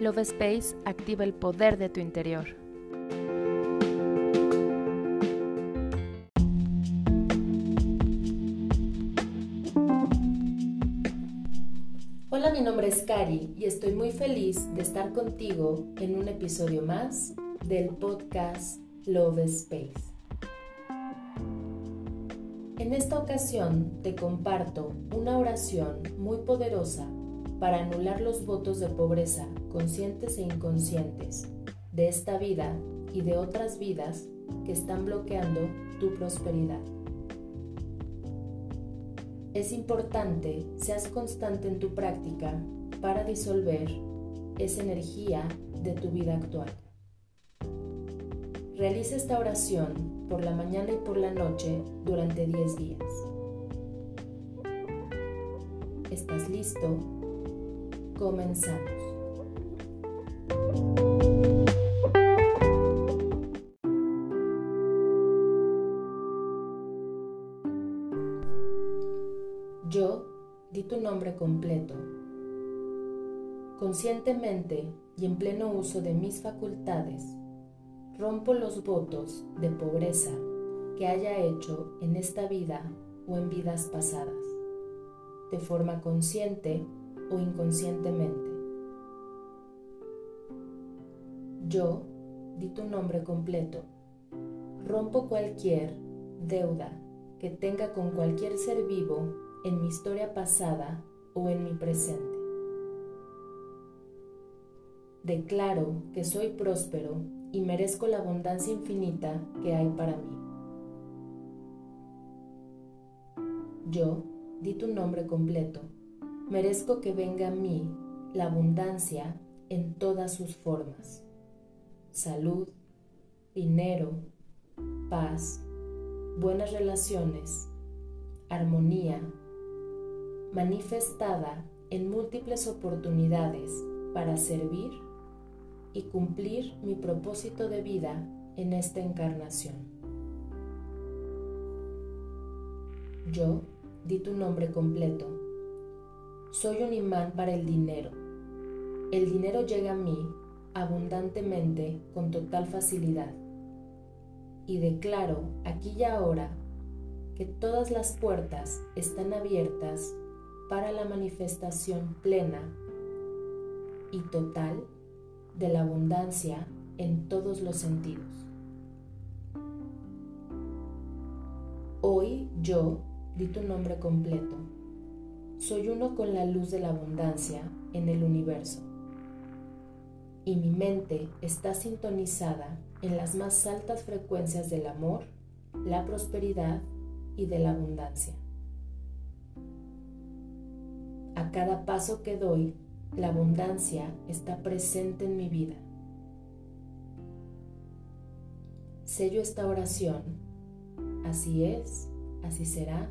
Love Space activa el poder de tu interior. Hola, mi nombre es Cari y estoy muy feliz de estar contigo en un episodio más del podcast Love Space. En esta ocasión te comparto una oración muy poderosa para anular los votos de pobreza conscientes e inconscientes de esta vida y de otras vidas que están bloqueando tu prosperidad. Es importante seas constante en tu práctica para disolver esa energía de tu vida actual. Realiza esta oración por la mañana y por la noche durante 10 días. ¿Estás listo? Comenzamos. Yo di tu nombre completo. Conscientemente y en pleno uso de mis facultades, rompo los votos de pobreza que haya hecho en esta vida o en vidas pasadas, de forma consciente inconscientemente. Yo di tu nombre completo. Rompo cualquier deuda que tenga con cualquier ser vivo en mi historia pasada o en mi presente. Declaro que soy próspero y merezco la abundancia infinita que hay para mí. Yo di tu nombre completo merezco que venga a mí la abundancia en todas sus formas. Salud, dinero, paz, buenas relaciones, armonía, manifestada en múltiples oportunidades para servir y cumplir mi propósito de vida en esta encarnación. Yo di tu nombre completo soy un imán para el dinero. El dinero llega a mí abundantemente con total facilidad. Y declaro aquí y ahora que todas las puertas están abiertas para la manifestación plena y total de la abundancia en todos los sentidos. Hoy yo di tu nombre completo soy uno con la luz de la abundancia en el universo. Y mi mente está sintonizada en las más altas frecuencias del amor, la prosperidad y de la abundancia. A cada paso que doy, la abundancia está presente en mi vida. Sello esta oración. Así es, así será.